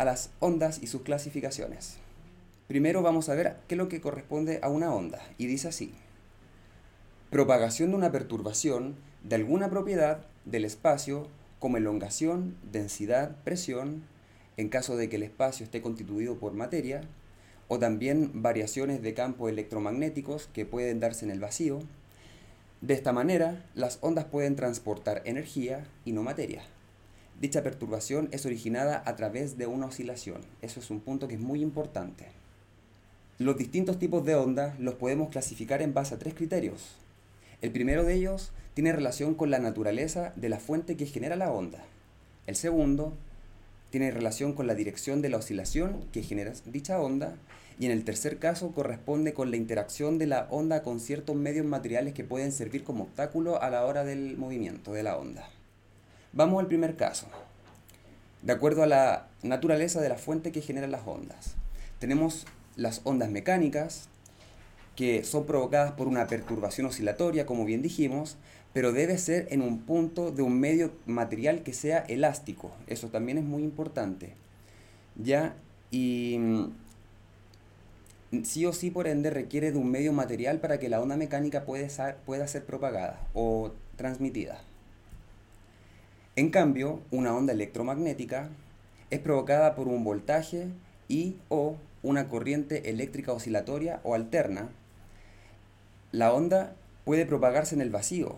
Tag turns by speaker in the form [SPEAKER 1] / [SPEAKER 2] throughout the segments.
[SPEAKER 1] a las ondas y sus clasificaciones. Primero vamos a ver qué es lo que corresponde a una onda, y dice así. Propagación de una perturbación de alguna propiedad del espacio como elongación, densidad, presión, en caso de que el espacio esté constituido por materia, o también variaciones de campos electromagnéticos que pueden darse en el vacío. De esta manera, las ondas pueden transportar energía y no materia. Dicha perturbación es originada a través de una oscilación. Eso es un punto que es muy importante. Los distintos tipos de ondas los podemos clasificar en base a tres criterios. El primero de ellos tiene relación con la naturaleza de la fuente que genera la onda. El segundo tiene relación con la dirección de la oscilación que genera dicha onda. Y en el tercer caso corresponde con la interacción de la onda con ciertos medios materiales que pueden servir como obstáculo a la hora del movimiento de la onda. Vamos al primer caso. De acuerdo a la naturaleza de la fuente que genera las ondas, tenemos las ondas mecánicas, que son provocadas por una perturbación oscilatoria, como bien dijimos, pero debe ser en un punto de un medio material que sea elástico. Eso también es muy importante. ¿Ya? Y mm, sí o sí, por ende, requiere de un medio material para que la onda mecánica pueda ser, pueda ser propagada o transmitida. En cambio, una onda electromagnética es provocada por un voltaje y o una corriente eléctrica oscilatoria o alterna. La onda puede propagarse en el vacío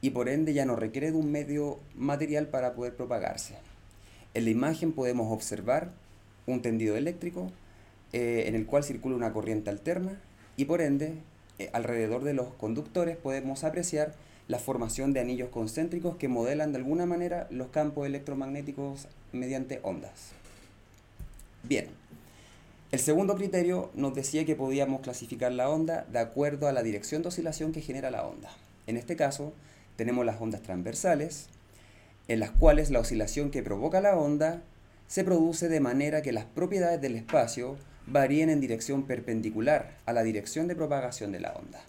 [SPEAKER 1] y por ende ya no requiere de un medio material para poder propagarse. En la imagen podemos observar un tendido eléctrico eh, en el cual circula una corriente alterna y por ende eh, alrededor de los conductores podemos apreciar la formación de anillos concéntricos que modelan de alguna manera los campos electromagnéticos mediante ondas. Bien, el segundo criterio nos decía que podíamos clasificar la onda de acuerdo a la dirección de oscilación que genera la onda. En este caso, tenemos las ondas transversales, en las cuales la oscilación que provoca la onda se produce de manera que las propiedades del espacio varíen en dirección perpendicular a la dirección de propagación de la onda.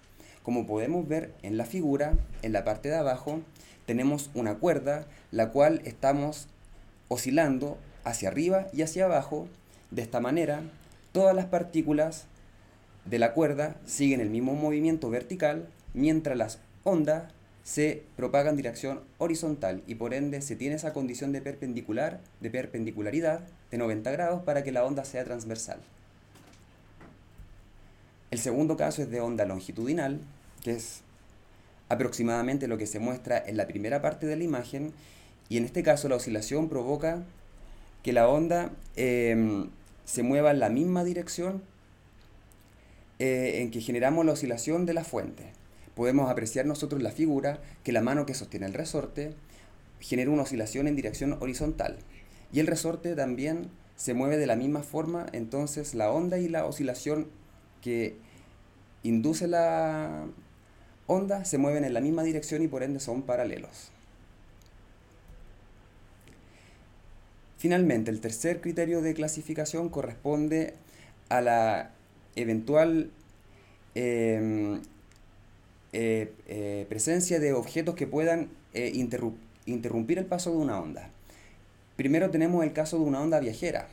[SPEAKER 1] Como podemos ver en la figura, en la parte de abajo, tenemos una cuerda, la cual estamos oscilando hacia arriba y hacia abajo. De esta manera, todas las partículas de la cuerda siguen el mismo movimiento vertical, mientras las ondas se propagan en dirección horizontal y por ende se tiene esa condición de perpendicular, de perpendicularidad de 90 grados para que la onda sea transversal. El segundo caso es de onda longitudinal, que es aproximadamente lo que se muestra en la primera parte de la imagen, y en este caso la oscilación provoca que la onda em, se mueva en la misma dirección eh, en que generamos la oscilación de la fuente. Podemos apreciar nosotros la figura que la mano que sostiene el resorte genera una oscilación en dirección horizontal y el resorte también se mueve de la misma forma, entonces la onda y la oscilación que induce la onda se mueven en la misma dirección y por ende son paralelos. Finalmente, el tercer criterio de clasificación corresponde a la eventual em, eh, eh, presencia de objetos que puedan eh, interrumpir el paso de una onda. Primero tenemos el caso de una onda viajera.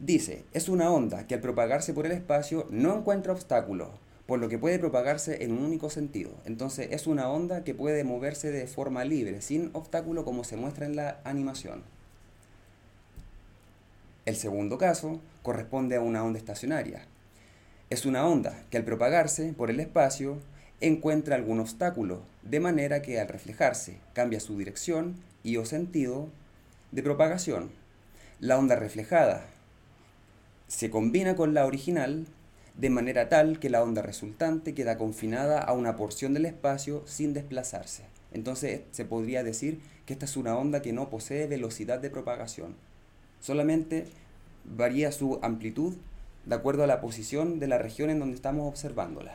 [SPEAKER 1] Dice, es una onda que al propagarse por el espacio no encuentra obstáculos, por lo que puede propagarse en un único sentido. Entonces es una onda que puede moverse de forma libre, sin obstáculo como se muestra en la animación. El segundo caso corresponde a una onda estacionaria. Es una onda que al propagarse por el espacio encuentra algún obstáculo, de manera que al reflejarse cambia su dirección y o sentido de propagación. La onda reflejada se combina con la original de manera tal que la onda resultante queda confinada a una porción del espacio sin desplazarse. Entonces se podría decir que esta es una onda que no posee velocidad de propagación. Solamente varía su amplitud de acuerdo a la posición de la región en donde estamos observándola.